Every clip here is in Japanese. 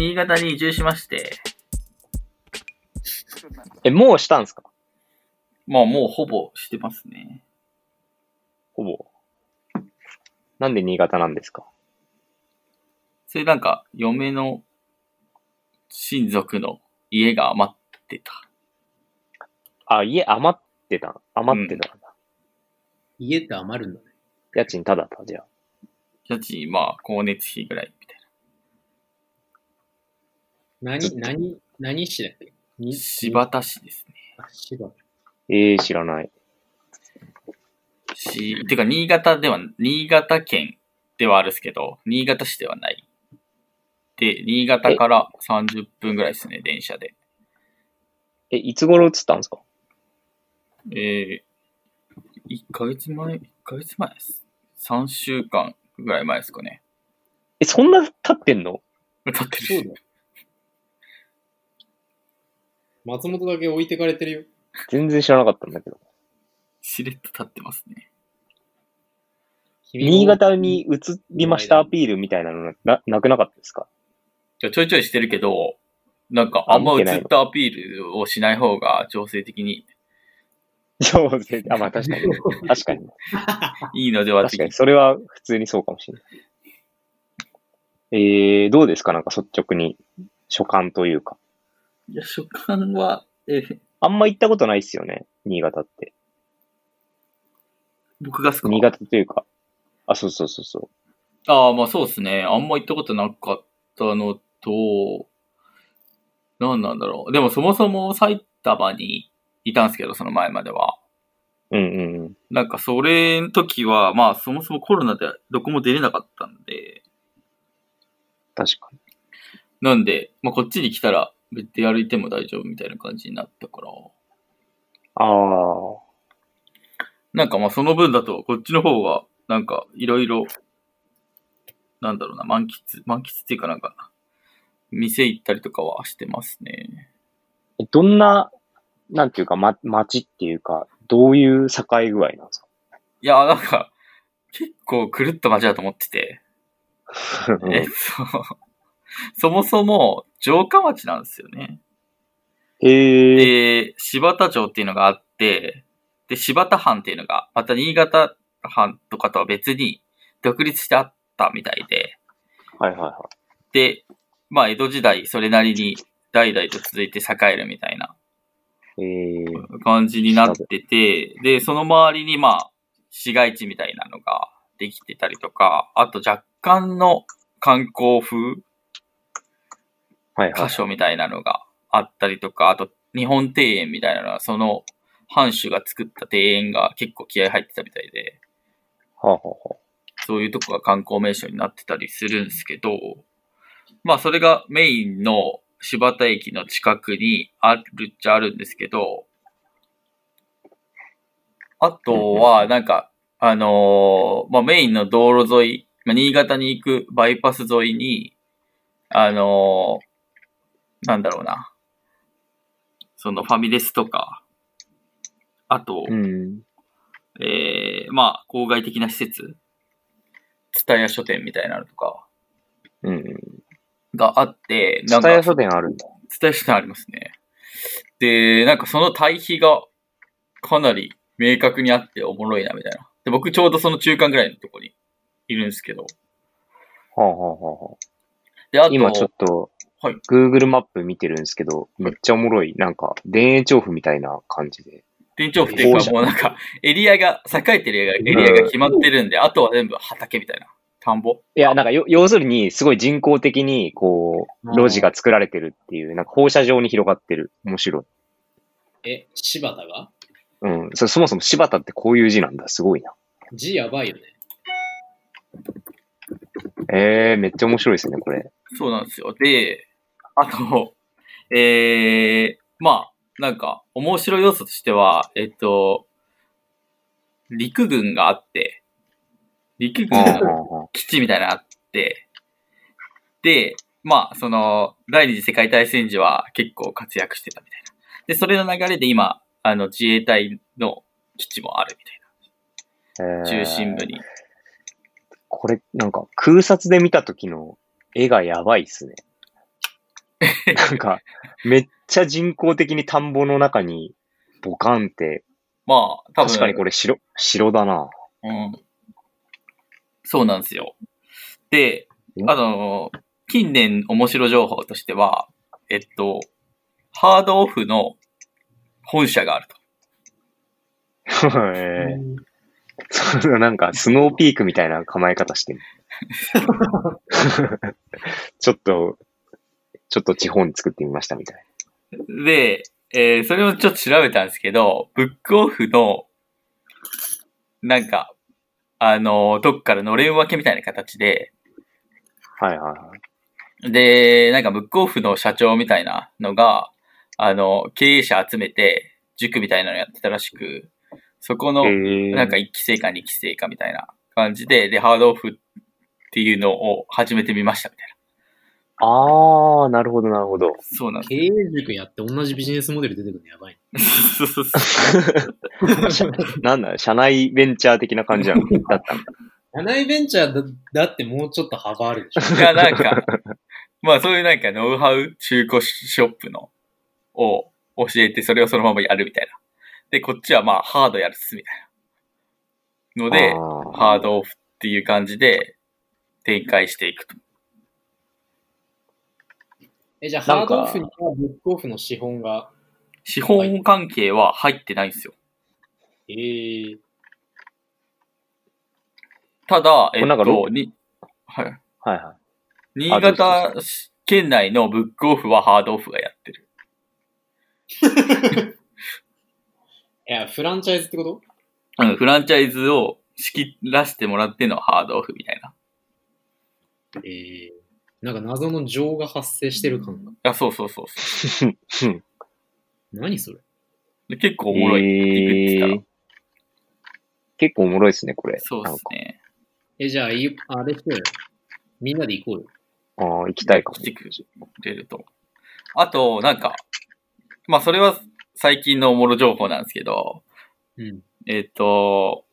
新潟に移住しまして、え、もうしたんすか？まあもうほぼしてますね。ほぼ。なんで新潟なんですか？それなんか、嫁の親族の家が余ってた。あ、家余ってた？余ってたんだ。家って余るんだね。家賃ただたじゃあ。家賃、まあ、光熱費ぐらい何、何、何市だっけ？にな。柴田市ですね。あ、柴田。ええー、知らない。し、てか、新潟では、新潟県ではあるんですけど、新潟市ではない。で、新潟から30分ぐらいですね、電車で。え、いつ頃移ったんですか？えー、1ヶ月前、1ヶ月前です。3週間ぐらい前ですかね。え、そんな経ってんの？経ってる。松本だけ置いてかれてるよ。全然知らなかったんだけど。しれっと経ってますね。新潟に移りましたアピールみたいなのな、なくなかったですか？ちょいちょいしてるけど、なんかあんま映ったアピールをしない方が調整的に上手。あ、まあ確かに。確かに。いいのでは確かに。それは普通にそうかもしれない。えー、どうですか？なんか率直に所感というか。いや、所感は、えーあんま行ったことないっすよね。新潟って。僕がすか？新潟というか。あ、そうそうそうそう。ああ、まあそうですね。あんま行ったことなかったのと、何なんだろう。でもそもそも埼玉にいたんですけど、その前までは。うんうんうん。なんかそれの時は、まあそもそもコロナでどこも出れなかったんで、確かに。なんで、まあこっちに来たら別で歩いても大丈夫みたいな感じになったから、ああ。なんかまあその分だとこっちの方がなんかいろいろ、なんだろうな、満喫、満喫っていうかなんか、店行ったりとかはしてますね。えどんな、なんていうか、ま、街っていうか、どういう境具合なんですいや、なんか、結構狂った街だと思ってて、か えっと、そもそも城下町なんですよね。へえ。で、柴田町っていうのがあって、で、柴田藩っていうのが、また新潟藩とかとは別に独立してあったみたいで、はいはいはで、まあ、江戸時代それなりに代々と続いて栄えるみたいな。感じになってて、で、その周りにまあ、市街地みたいなのができてたりとか、あと若干の観光風箇。所みたいなのがあったりとか、あと日本庭園みたいなのは、その藩主が作った庭園が結構気合入ってたみたいで、はあ、はそういうとこが観光名所になってたりするんですけど、まあそれがメインの柴田駅の近くにあるっちゃあるんですけど、あとはなんか、あのーまあメインの道路沿い、まあ、新潟に行くバイパス沿いに、あのーなんだろうな、そのファミレスとか、あと、うん。えー、まあ、郊外的な施設、ツタヤ書店みたいなのとかうん。があって、なんか、蔦屋書店あるんだ。ツタヤ書店ありますね。で、なんかその対比がかなり明確にあっておもろいなみたいな。で、僕ちょうどその中間ぐらいのとこにいるんですけど。はあ、はあはあはあ、で、あと、今ちょっと、はい Google マップ見てるんですけど、めっちゃおもろい。なんか、田園調布みたいな感じで。店長府っていうかもうなんか、エリアが、栄えてるエリアがエリアが決まってるんで、あとは全部畑みたいな。田んぼいや、なんかよ、要するに、すごい人工的に、こう、路地が作られてるっていう、なんか放射状に広がってる。面白い。え、柴田が？うん。そそもそも柴田ってこういう字なんだ。すごいな。字やばいよね。えー、めっちゃ面白いですね、これ。そうなんですよ。で、あと、えー、まあ、なんか、面白い要素としては、えっと、陸軍があって、陸軍の基地みたいなのがあって、で、まあ、その、第二次世界大戦時は結構活躍してたみたいな。で、それの流れで今、あの、自衛隊の基地もあるみたいな。えー中心部に。これ、なんか、空撮で見た時の絵がやばいっすね。なんか、めっちゃ人工的に田んぼの中に、ボカンって、まあ、多分。確かにこれ城、城だな。うん。そうなんですよ。でう、んあの、近年面白情報としては、えっと、ハードオフの本社があると。えーそうなんか、スノーピークみたいな構え方してる。ちょっと、ちょっと地方に作ってみましたみたいで、えーそれをちょっと調べたんですけど、ブックオフの、なんか、あの、どっからのれん分けみたいな形で、な。はいはいはい。で、なんかブックオフの社長みたいなのが、あの、経営者集めて、塾みたいなのやってたらしく、そこの、えー、なんか1期生か2期生かみたいな感じで、で、ハードオフっていうのを始めてみましたみたいあー、なるほどなるほど。な。そうなんです。経営塾やって同じビジネスモデル出てくるのやばい なんだ、社内ベンチャー的な感じなのだったんだ。な。社内ベンチャーだだってもうちょっと幅あるでしょ。いや、なんか、まあそういうなんかノウハウ中古ショップのを教えてそれをそのままやるみたいな。で、こっちはまあハードやるっすみたいな。ので、ハードオフっていう感じで展開していくと。え、じゃあハードオフにはブックオフの資本が、資本関係は入ってないんですよ。えー、ただ、えっこれなんかロと、に、はい。はいはい。新潟県内のブックオフはハードオフがやってる。いや、フランチャイズってこと？うん、フランチャイズを仕切らせてもらってんのはハードオフみたいな。えー、なんか謎の情が発生してる感が。あ、そうそうそうそう 何それで。結構おもろいって言ってたら。えー結構おもろいですね、これ。そうですね。え、じゃあ、いあれしてよ。みんなで行こうよ。ああ、行きたいかも来。てくれると。あと、なんか、まあそれは最近のおもろ情報なんですけど、うん。えっ、と、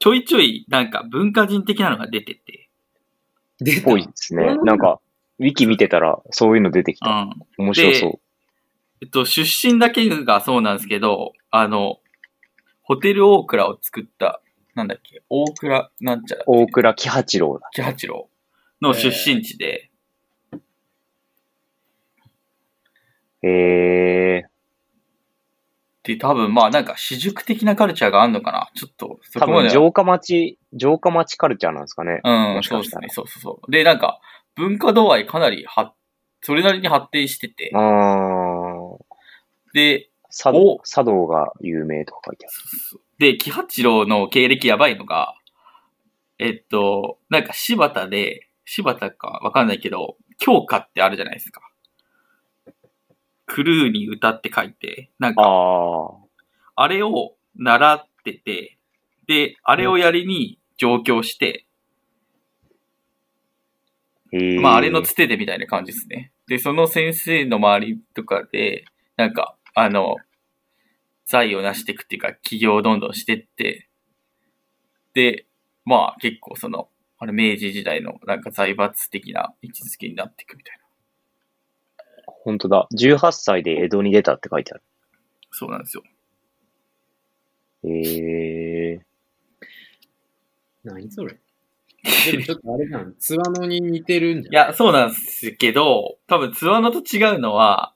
ちょいちょいなんか文化人的なのが出てて、出たぽいですね。なんか、ウィキ見てたら、そういうの出てきた。うん。面白そえっと、出身だけがそうなんですけど、あの、ホテル大倉を作った、なんだっけ、大倉なんちゃらう。大倉喜八郎だ。木八郎の出身地で、へえで、多分まあなんか私塾的なカルチャーがあるのかな？ちょっと、そ多こまでは。分城下町、城下町カルチャーなんですかね。うん、もしかしそうですね、そうそうそう。で、なんか、文化度合いかなりは、それなりに発展してて、ああ、で、茶お道、茶道が有名とか書いてある。で、木八郎の経歴やばいのが、えっと、なんか柴田で、柴田かわかんないけど、教科ってあるじゃないですか。クルーに歌って書いて、なんか、あれを習ってて、で、あれをやりに上京して、へえ。まあ、あれのつてでみたいな感じですね。で、その先生の周りとかで、なんか、あの、財を成していくっていうか、起業をどんどんしてって、で、まあ、結構その、あれ、明治時代のなんか財閥的な位置づけになっていくみたいな。本当だ。18歳で江戸に出たって書いてある。そうなんですよ。へえ。何それでもちょっとあれじゃん。ツワノに似てるんじいや、そうなんですけど、多分、ツワノと違うのは、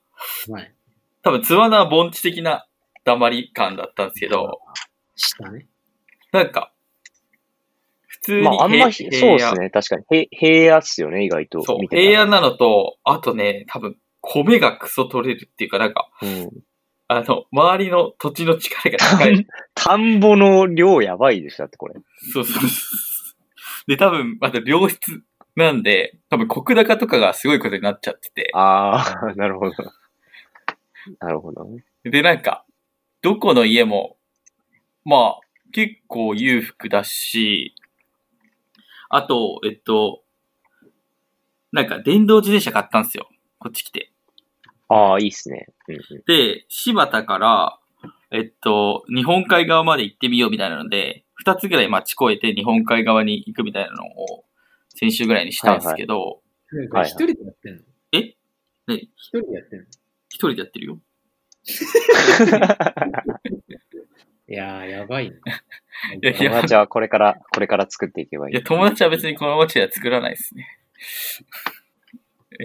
ゃん。はい。多分、ツワノは盆地的な黙り感だったんですけど、下ね。なんか、普通にまあ、あんま、平そうですね。確かに。へ平野っすよね、意外と。そう見、てたら平野なのと、あとね、多分、米がクソ取れるっていうか、なんか、うん。あの、周りの土地の力が高い。田んぼの量やばいでしょ、だってこれ。そうそうそう。で、多分、あと良質なんで、多分、国高とかがすごいことになっちゃってて。ああ、なるほど。なるほどね。で、なんか、どこの家も、まあ、結構裕福だし、あと、えっと、なんか、電動自転車買ったんですよ。こっち来て。ああ、いいっすね。うんうん。で、柴田から、えっと、日本海側まで行ってみようみたいなので、二つぐらい町越えて日本海側に行くみたいなのを、先週ぐらいにしたんですけど、なんか一人でやってんの？え？一人でやってんの？一人でやってるよ。いやー、やばいな。い友達はこれから、これから作っていけばいい。いや、友達は別にこの街では作らないですね。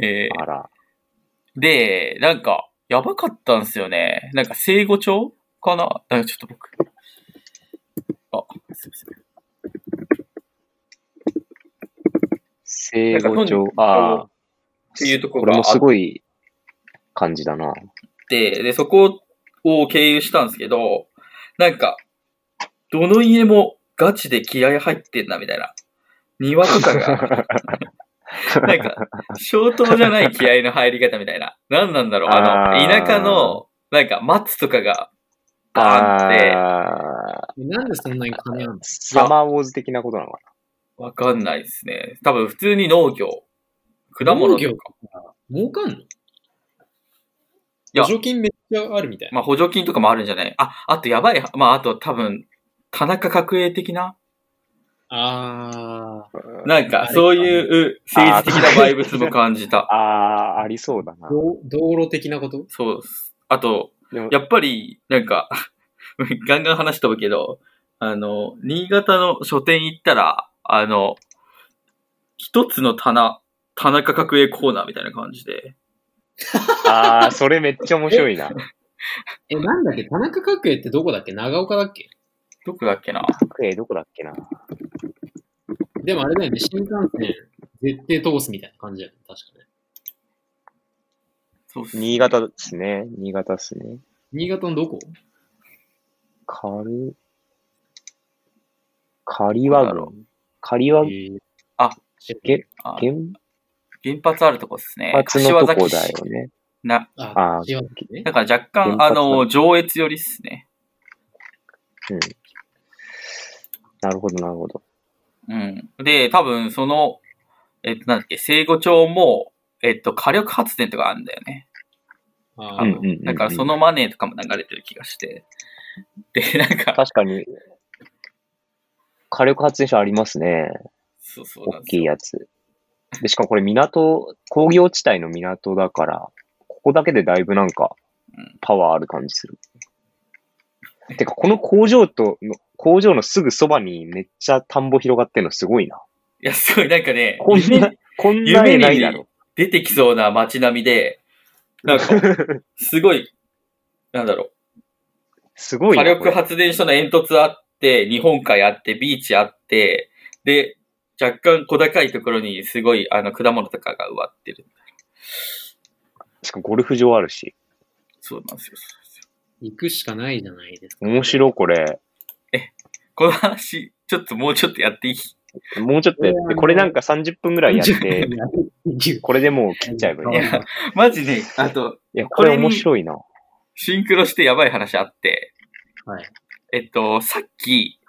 えあら。ー、で、なんか、やばかったんですよね。なんか、生語帳かな？なんかちょっと僕。あ、すいません。生語帳。ああ、っていうとここれもろがあっすごい感じだな。て、で、そこを経由したんですけど、なんか、どの家もガチで気合入ってんな、みたいな。庭とかが、なんか、消灯じゃない気合の入り方みたいな。何なんだろうあの、田舎の、なんか松とかが、バーンって、ああ、なんでそんなに金あんの？サマーウォーズ的なことなのかわかんないですね。多分普通に農業。果物農業とか。儲かんの？や補助金めっちゃあるみたいな。まあ補助金とかもあるんじゃないあ、あとやばい。まああと多分、田中角栄的な？あー、なんか、そういう政治的なバイブスも感じた。ああ、ありそうだな。道道路的なこと？そうです。あと、やっぱり、なんか、ガンガン話飛ぶけど、あの、新潟の書店行ったら、あの、一つの棚、田中角栄コーナーみたいな感じで、ああ、それめっちゃ面白いな。え、なんだっけ？田中角栄ってどこだっけ？長岡だっけ？どこだっけな？えー、どこだっけな？でもあれだよね、新幹線絶対通すみたいな感じだよね、確かね。そうっす新潟ですね。新潟ですね。新潟のどこ？カル、カリワ郡。カリワえーあ、げあ原原発あるとこですね。発のとこ柏崎市だよね。な、ああ。だから若干、あの、上越寄りっすね。なるほど、なるほど。うん。で、多分、その、えっと、なんだっけ、生後町も、えっと、火力発電とかあるんだよね。あー多分。うんうんうんうんだから、そのマネーとかも流れてる気がして。で、なんか、確かに、火力発電所ありますね。そうそう大。きいやつ。で、しかもこれ港、工業地帯の港だから、ここだけでだいぶなんかうん、パワーある感じする。てか、この工場との、工場のすぐそばにめっちゃ田んぼ広がってんのすごいな。いや、すごい、なんかね、こんな、こんな絵ないだろ。出てきそうな街並みで、なんか、すごい、なんだろう、すごいな。火力発電所の煙突あって、日本海あって、ビーチあって、で、若干小高いところにすごい、あの、果物とかが植わってる。しかもゴルフ場あるし。そうなんですよ。行くしかないじゃないですか。面白い、これ。この話、ちょっともうちょっとやっていい？もうちょっとやって、これなんか30分ぐらいやって、これでもう切っちゃえばいい。いいや、マジで、あと、や、これ面白いな。シンクロしてやばい話あって、はい。えっと、さっき、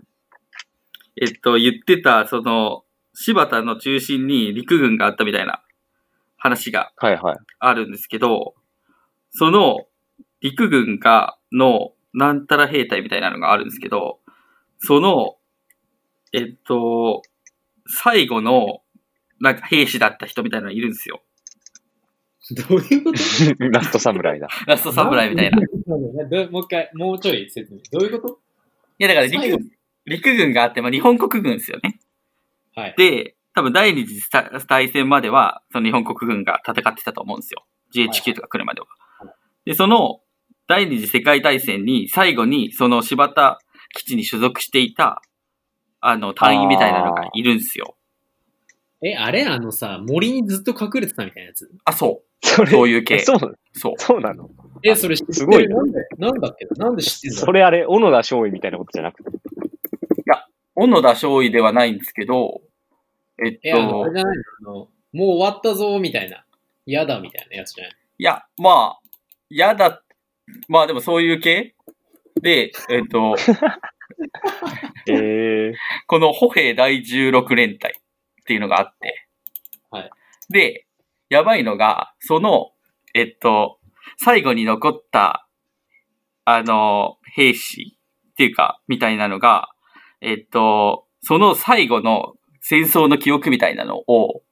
えっと、言ってた、その、柴田の中心に陸軍があったみたいな話がはいはい。あるんですけど、その陸軍が、のなんたら兵隊みたいなのがあるんですけど、その、えっと、最後の、なんか兵士だった人みたいなのいるんですよ。どういうこと？ラストサムライだ。ラスト侍みたいな。もう一回、もうちょい説明。どういうこと？や、だから陸軍、陸軍があって、まあ、日本国軍ですよね。はい。で、多分第二次大戦までは、その日本国軍が戦ってたと思うんですよ。GHQ とか来るまでははい。で、その第二次世界大戦に最後にその柴田基地に所属していた、あの、隊員みたいなのがいるんですよ。え、あれあのさ、森にずっと隠れてたみたいなやつ？あ、そそれ、そういう系。えそうなの？そう。そうなの？え、それ知ってる？すごいな。なんで、なんだっけな？んで知ってんだそれあれ、小野田少尉みたいなことじゃなくて？小野田少尉ではないんですけど、えっえ、あの、あとれ、じゃないの？あの、もう終わったぞ、みたいな。嫌だ、みたいなやつじゃない？いや、まあ、嫌だ、まあでもそういう系？で、えっと、えー、この歩兵第16連隊っていうのがあって。はい。で、やばいのが、その、えっと、最後に残った、あの、兵士っていうか、みたいなのが、えっと、その最後の戦争の記憶みたいなのを、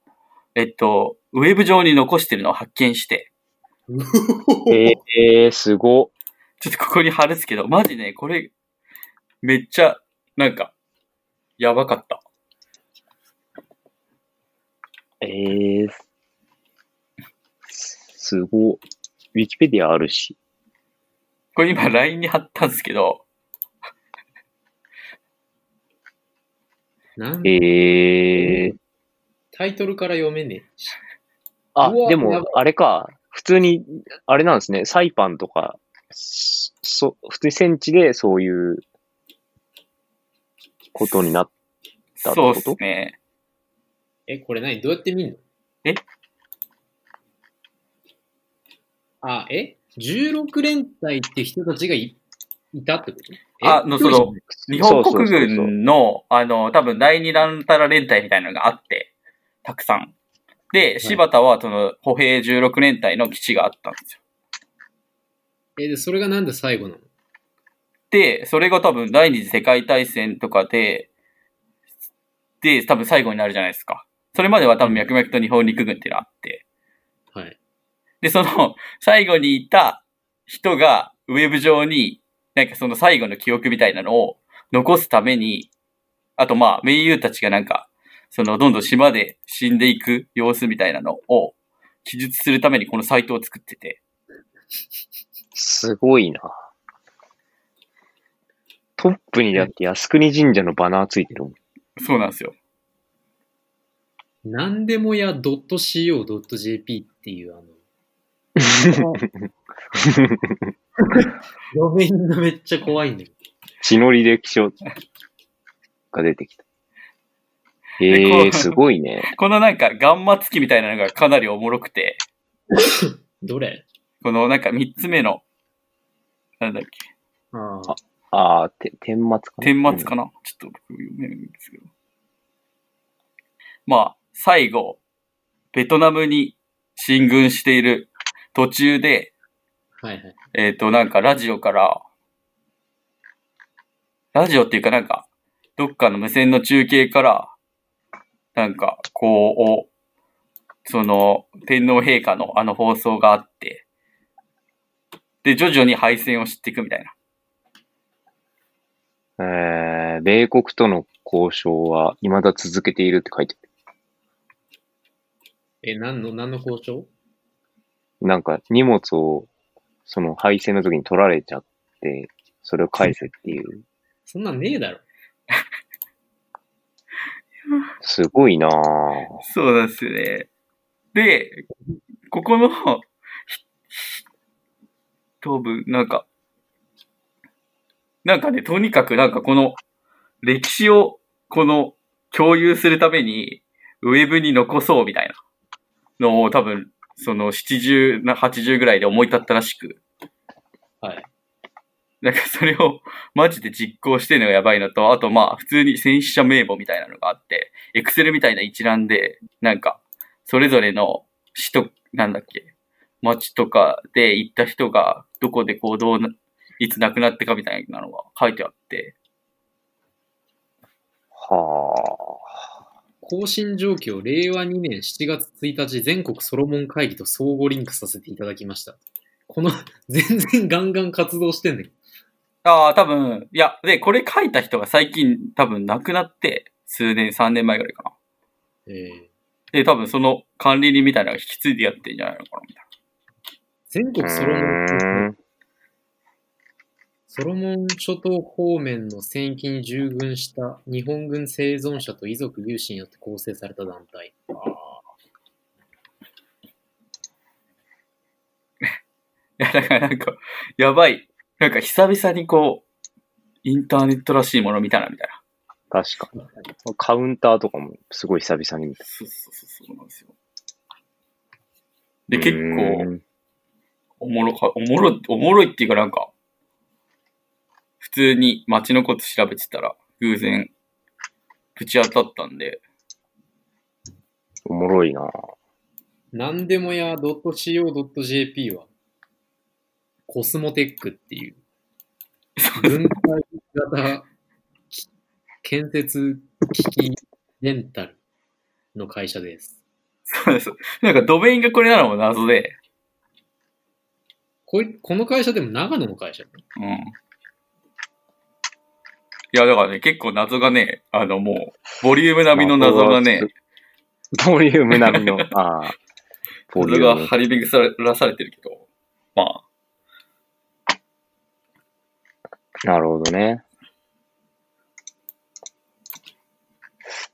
えっと、ウェブ上に残してるのを発見して、えー、すご。ちょっとここに貼るっすけど、マジね、これ、めっちゃ、なんか、やばかった。えー、すご。ウィキペディアあるし。これ今 LINE に貼ったんですけど、なんえー、タイトルから読めねえし。あでも、あれか。普通に、あれなんですね。サイパンとか、そ、普通に戦地でそういうことになっだってそうっことすね。え、これ何？どうやって見んの？え？あ、え ?16 連隊って人たちがいいたってこと？え？あのその日本国そうそうそうそう軍の、あの、多分第二弾たら連隊みたいなのがあって、たくさん。で、柴田はその歩兵16連隊の基地があったんですよ。え、で、それがなんで最後なの？で、それが多分第二次世界大戦とかで、で、多分最後になるじゃないですか。それまでは多分脈々と日本陸軍っていうのがあって。はい。で、その、最後にいた人が、ウェブ上に、なんかその最後の記憶みたいなのを残すために、あとまあ、名優たちがなんか、その、どんどん島で死んでいく様子みたいなのを記述するためにこのサイトを作ってて。すごいな。トップにだって靖国神社のバナーついてるもん。そうなんですよ。なんでもや .co.jp っていうあの、ドメインがめっちゃ怖いんだよ。血の履歴書が出てきた。えでこうー、すごいね。このなんか、ガンマ月みたいなのがかなりおもろくて、どれ？このなんか三つ目の、なんだっけ、ああ。あー、て、天末かな？天末かな、ちょっと僕読めないんですけど。まあ、最後、ベトナムに進軍している途中で、はいはい。えっ、と、なんかラジオから、ラジオっていうかなんか、どっかの無線の中継から、なんか、こう、その、天皇陛下のあの放送があって、で、徐々に敗戦を知っていくみたいな。えー、米国との交渉は未だ続けているって書いてえ、何の、何の交渉？る。なんか荷物を、その敗戦の時に取られちゃって、それを返せっていう。そんなんねえだろ。すごいなぁ。そうなんですよね。で、ここの、ひ頭部、なんか、なんかね、とにかくなんかこの歴史をこの共有するためにウェブに残そうみたいなのを多分その70な80ぐらいで思い立ったらしく、はい。なんかそれをマジで実行してるのがやばいのと、あとまあ普通に戦死者名簿みたいなのがあって、エクセルみたいな一覧で、なんかそれぞれの市と、なんだっけ、町とかで行った人がどこでこうどうな、いつ亡くなってかみたいなのが書いてあって、はあ更新状況、令和2年7月1日、全国ソロモン会議と相互リンクさせていただきました。この、全然ガンガン活動してんねん。ああ、多分、いや、で、これ書いた人が最近多分亡くなって、数年、3年前ぐらいかな。えー、で、多分その管理人みたいなのが引き継いでやってんじゃないのかな、みたいな。全ぁ。国ソロモン。ソロモン諸島方面の戦域に従軍した日本軍生存者と遺族有志によって構成された団体。あ いや、だからなんか、やばい。なんか久々にこう、インターネットらしいもの見たな、みたいな。確かに。カウンターとかもすごい久々に見た。そうそうそう、そうなんですよ。で、結う構、おもろか、おもろい、おもろいっていうかなんか、普通に街のこと調べてたら、偶然、ぶち当たったんで、おもろいなぁ。なんでもや .co.jp は、コスモテックっていう、分解型き建設機器レンタルの会社です。そうです。なんかドメインがこれなのも謎で、こいこの会社でも長野の会社？うん。いや、だからね、結構謎がね、あの、もう、ボリューム並みの謎がね、ボリューム並みの、ああ、ボ リ謎ューム。が張り巡らされてるけど、まあ、なるほどね。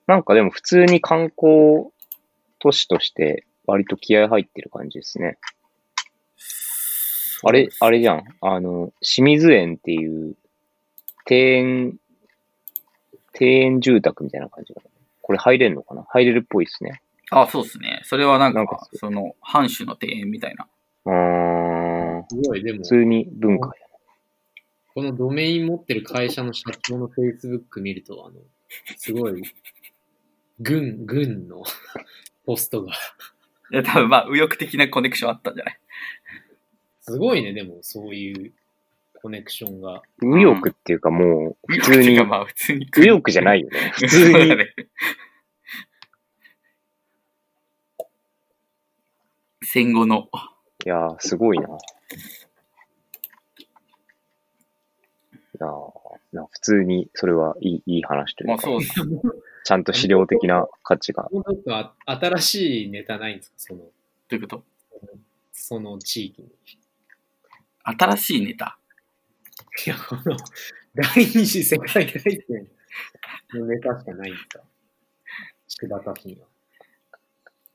なんかでも普通に観光都市として割と気合入ってる感じですね。あれ、あれじゃん。あの、清水園っていう庭園、庭園住宅みたいな感じかな。これ入れるのかな？入れるっぽいですね。あ、そうですね。それはなんか、なんかその、藩主の庭園みたいな。うーん。すごい、でも普、通に文化や。このドメイン持ってる会社の社長の Facebook 見ると、あの、すごい、軍、軍のポストが。いや、多分まあ、右翼的なコネクションあったんじゃない？すごいね、でも、そういうコネクションが。右翼っていうかもう、普通に、まあ、普通に。翼じゃないよね。普通に戦後の。いやー、すごいな。いやーな普通に、それはいいいい話というか、まあそうです。ちゃんと資料的な価値が。もうちょっとあ新しいネタないんですか？その、どういうこと？その地域に。新しいネタ？いや、この、第二次世界大戦のネタしかないんですか？柴田市には。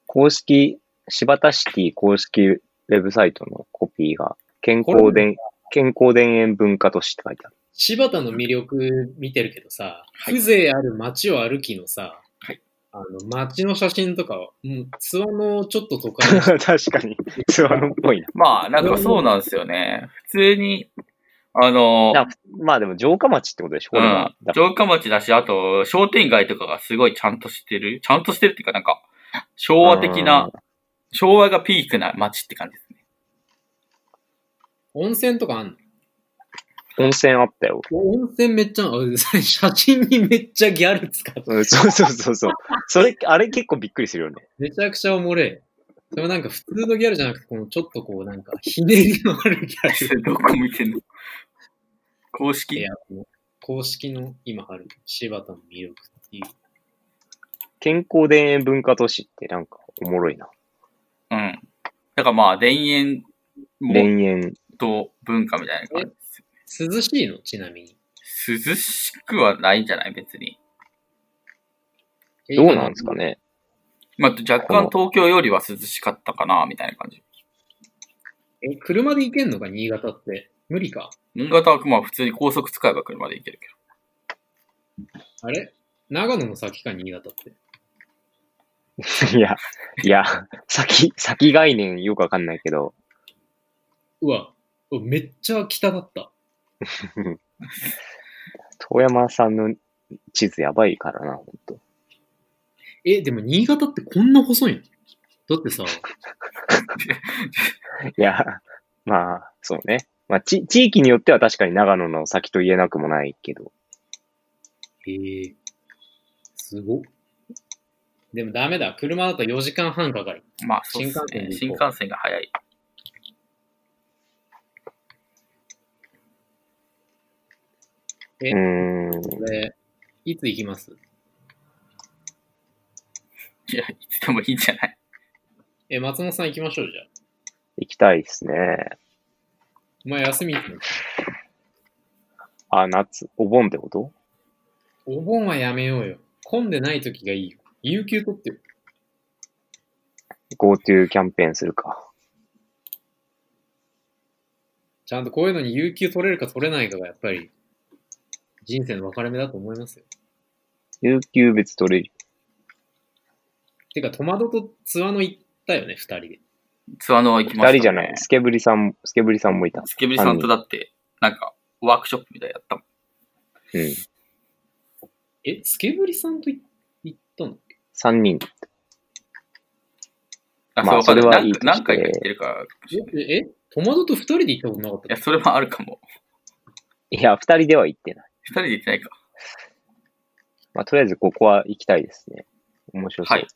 公式、柴田シティ公式ウェブサイトのコピーが、健康伝、健康田園文化都市って書いてある。柴田の魅力見てるけどさ、風情ある街を歩きのさ、はいあの街の写真とかは、もう諏訪のちょっと都会 確かに、ツアーっぽいな。まあ、なんかそうなんですよね。普通に、あの、なまあでも城下町ってことでしょ、これは。うん、城下町だし、あと、商店街とかがすごいちゃんとしてる。ちゃんとしてるっていうか、なんか、昭和的な、昭和がピークな街って感じですね。温泉とかあんの？温泉あったよ。温泉めっちゃ、あ写真にめっちゃギャル使って、うん、そうそうそうそう。それ、あれ結構びっくりするよね。めちゃくちゃおもれえ。それもなんか普通のギャルじゃなくて、このちょっとこうなんかひねりのあるギャル。どこ見てんの？公式公式の今ある柴田の魅力っていう。健康田園文化都市ってなんかおもろいな。うん。だからまあ、田園田も園。と文化みたいな感じ。涼しいの？ちなみに。涼しくはないんじゃない？別に。どうなんですかね？まあ、若干東京よりは涼しかったかな、みたいな感じ。え、車で行けんのか新潟って？無理か？新潟はまあ普通に高速使えば車で行けるけあれ？長野の先か新潟って？いや、いや、先、先概念よくわかんないけど、うわ、うわめっちゃ北だった。遠山さんの地図やばいからな、ほんと。え、でも新潟ってこんな細いの？だってさ、いや、まあ、そうね。まあ、ち、地域によっては確かに長野の先と言えなくもないけど。えー、すごっ。でもダメだ。車だと4時間半かかる。ど。まあ、そうですね。新新幹線で行こう幹線が早い。えうーん。これ、いつ行きます？いや、いつでもいいんじゃない？え、松本さん行きましょう、じゃあ。行きたいですね。お前休みいつの？あ、夏、お盆ってこと？お盆はやめようよ。混んでない時がいいよ。有給取ってよ。?GoTo キャンペーンするか。ちゃんとこういうのに有給取れるか取れないかがやっぱり人生の分かれ目だと思いますよ。有給別取れる。てか、戸惑とツアノ行ったよね、二人で。ツアーの行きました、ね。二人じゃない？スケブリさん、スケブリさんもいた。スケブリさんとだって、なんか、ワークショップみたいやったもん。うん。え、スケブリさんとい行ったの？三人。あ、まあそう、わかそれはいいとして何何回か行ってるかえ、え戸惑と二人で行ったことなかった？や、それもあるかも。いや、二人では行ってない。二人で行ってないか。まあ、とりあえずここは行きたいですね。面白そう。はい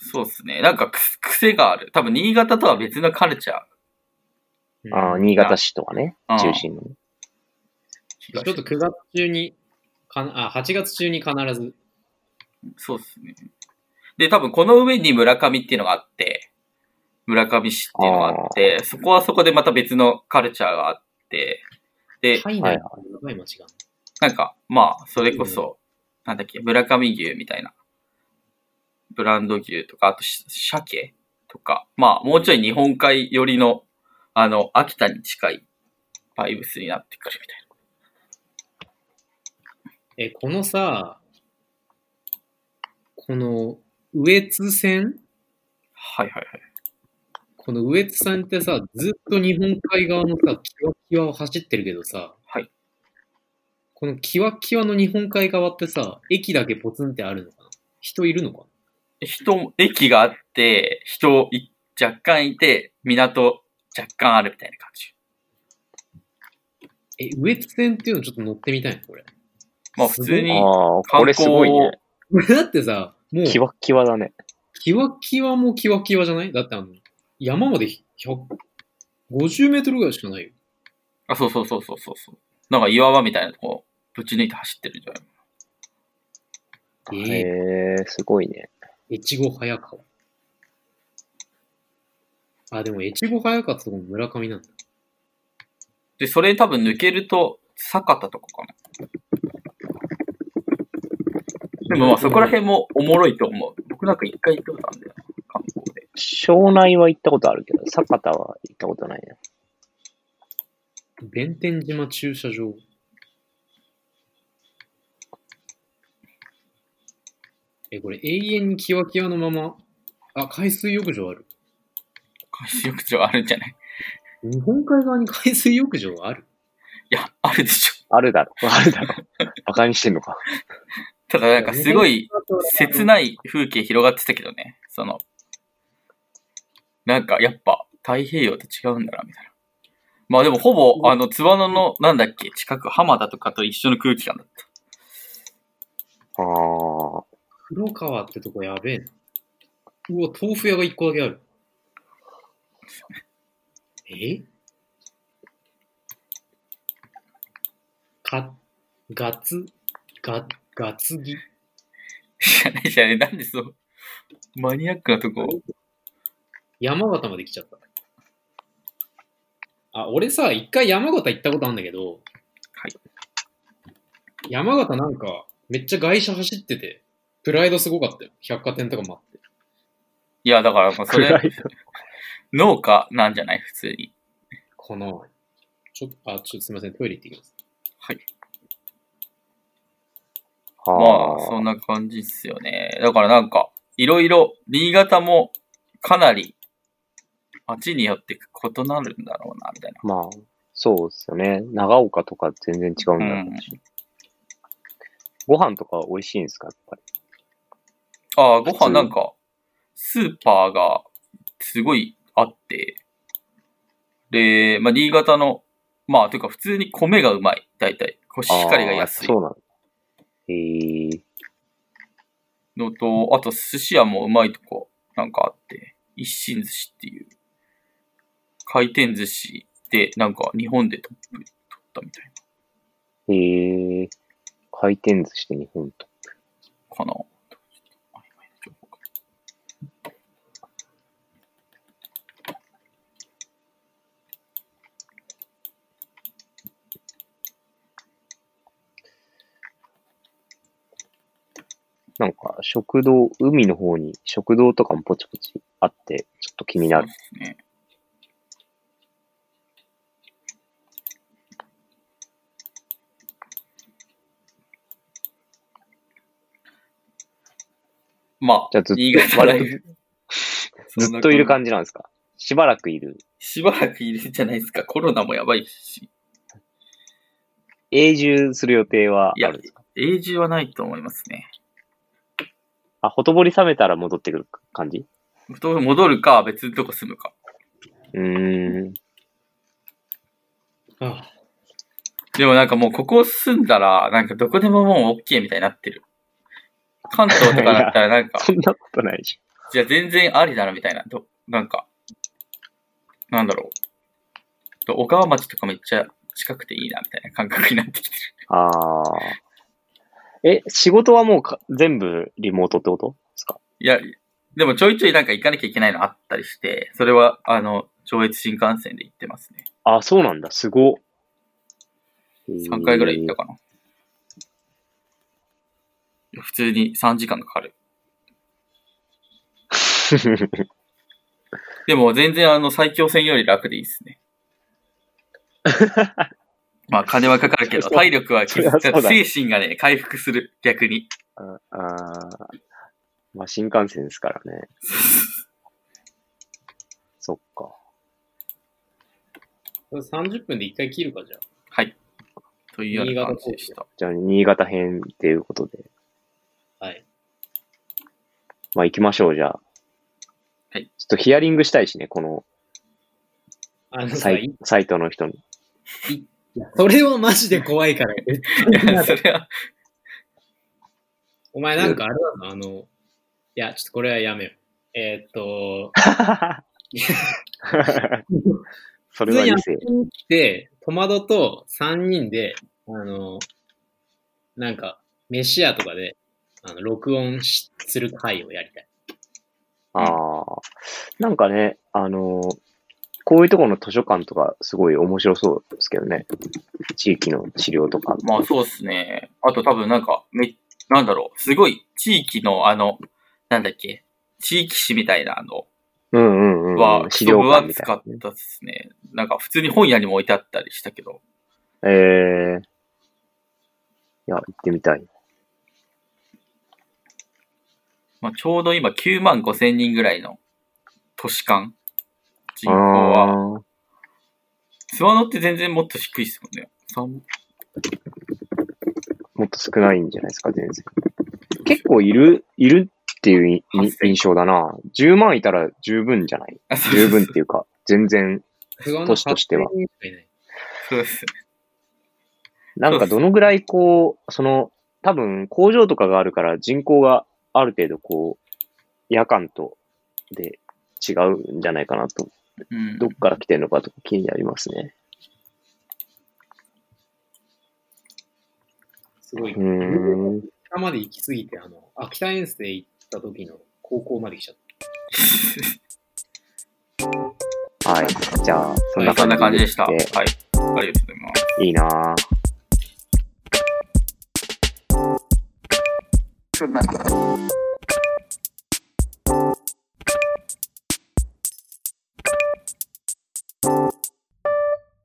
そうですね。なんかく、癖がある。多分、新潟とは別のカルチャーああ、新潟市とかねうん、中心の。ちょっと9月中に、かなあ、8月中に必ず。そうですね。で、多分この上に村上っていうのがあって、村上市っていうのがあって、そこはそこでまた別のカルチャーがあって、で、体内のやばい街が。なんか、まあ、それこそ、なんだっけ、村上牛みたいな、ブランド牛とか、あとし、鮭とか、まあ、もうちょい日本海寄りの、あの、秋田に近いバイブスになってくるみたいえ、このさ、この、羽越線？な。はいはいはい。この羽越線ってさ、ずっと日本海側のさ、キワキワを走ってるけどさ、はい。このキワキワの日本海側ってさ、駅だけポツンってあるのかな？人いるのかな？人、駅があって、人い若干いて、港若干あるみたいな感じ。え、羽越線っていうのちょっと乗ってみたいな、これ。まあ普通に、ああ、これすごいね。だってさ、もう、キワッキワだね。キワキワもキワキワじゃない？だってあの、山まで150メートルぐらいしかないよ。あ、そうそうそうそうそうそう。なんか岩場みたいなとこ、ぶち抜いて走ってるんじゃないえへえ、すごいね。ー、越後早川。あ、でも越後早川ってとこも村上なんだ。で、それ多分抜けると、坂田とかかな。でもまあそこら辺もおもろいと思う。僕なんか一回行ったことあるんだよ。庄内は行ったことあるけど、酒田は行ったことないね。弁天島駐車場。え、これ永遠にキワキワのまま、あ、海水浴場ある。海水浴場あるんじゃない？日本海側に海水浴場ある？いや、あるでしょ。あるだろ。あるだろ。バカにしてんのか。ただなんかすごい切ない風景広がってたけどね。その、なんかやっぱ太平洋と違うんだな、みたいな。まあでもほぼ、あの、津和野の、なんだっけ、近く浜田とかと一緒の空気感だった。ああ、黒川ってとこやべえな。うわ、豆腐屋が一個だけある。え？か、ガツ、ガ、ガツギ？知らないじゃない。なんでそう、マニアックなとこ。山形まで来ちゃった。あ、俺さ、一回山形行ったことあるんだけど、はい。山形なんか、めっちゃ外車走ってて、プライドすごかったよ。百貨店とかもあって。いや、だから、まあそれ、農家なんじゃない？普通に。この、ちょっと、あ、ちょっとすみません、トイレ行ってきます。はい。あまあ、そんな感じっすよね。だからなんか、いろいろ、新潟もかなり、街によって異なるんだろうな、みたいな。まあ、そうですよね。長岡とか全然違うんだろうし。ご飯とか美味しいんですかやっぱり？ああ、ご飯なんか、スーパーがすごいあって、で、まあ、新潟の、まあ、というか普通に米がうまい、大体。コシヒカリが安いそうなんだ。へえのと、あと寿司屋もうまいとこなんかあって、一心寿司っていう、回転寿司でなんか日本でトップ取ったみたいへえ回転寿司で日本と。な、かな。なんか、食堂、海の方に食堂とかもポチポチあって、ちょっと気になる。そうですね。まあ、じゃあずっと新潟ライブずっといるじ。感じなんですか？しばらくいる。しばらくいるじゃないですか。コロナもやばいし。永住する予定はいやあるんですか？永住はないと思いますね。あ、ほとぼり冷めたら戻ってくる感じ？戻るか、別のとこ住むか。うーん。あでもなんかもうここ住んだら、なんかどこでももう OK みたいになってる。関東とかだったらなんか、そんなことないじじゃあ全然ありだなみたいな。どなんか、なんだろう。と小川町とかめっちゃ近くていいなみたいな感覚になってきてる。ああ。え、仕事はもうか全部リモートってことですか？いや、でもちょいちょいなんか行かなきゃいけないのあったりして、それは、あの、上越新幹線で行ってますね。あ、そうなんだ。すごっ。3回ぐらい行ったかな。普通に3時間かかる。でも全然あの最強戦より楽でいいですね。まあ金はかかるけど、体力はそりゃそうだ精神がね、回復する、逆に。ああーまあ新幹線ですからね。そっか。これ30分で1回切るか、じゃはい。というような感じでした。じゃあ、新潟編っていうことで。あ。はい。まあ行きましょう、じゃあ。はい。ちょっとヒアリングしたいしね、このあのさ、サイいサイトの人に。それはマジで怖いから。いやそれは、お前なんかあれだな、あの、いや、ちょっとこれはやめよう。えーっと、それは異性。に来て、トマドと3人で、あの、なんか、飯屋とかで、あの、録音しする回をやりたい。ああ。なんかね、あのーこういうところの図書館とかすごい面白そうですけどね。地域の資料とか。まあそうですね。あと多分なんか、め、なんだろう、すごい地域のあの、なんだっけ、地域誌みたいなのうんうんうん。は、資料分厚かっ。たですね。なんか普通に本屋にも置いてあったりしたけど、ええいや、行ってみたい。まあちょうど今9万5千人ぐらいの都市間人口あは、ースワノって全然もっと低いですもんね。三もっと少ないんじゃないですか、全然。結構いる、いるっていうい8000印象だな。10万いたら十分じゃない？十分っていうか、全然。都市としては8000人しかいないそうですね。なんかどのぐらいこう、その、多分工場とかがあるから人口がある程度こう、夜間とで違うんじゃないかなと。うんどっから来てるのかとか気になりますね。すごい。うーん。北まで行き過ぎて、あの、秋田遠征行った時の高校まで来ちゃった。はい。じゃあ、そんな感じでじでした。はい。ありがとうございます。いいなぁ。siódme.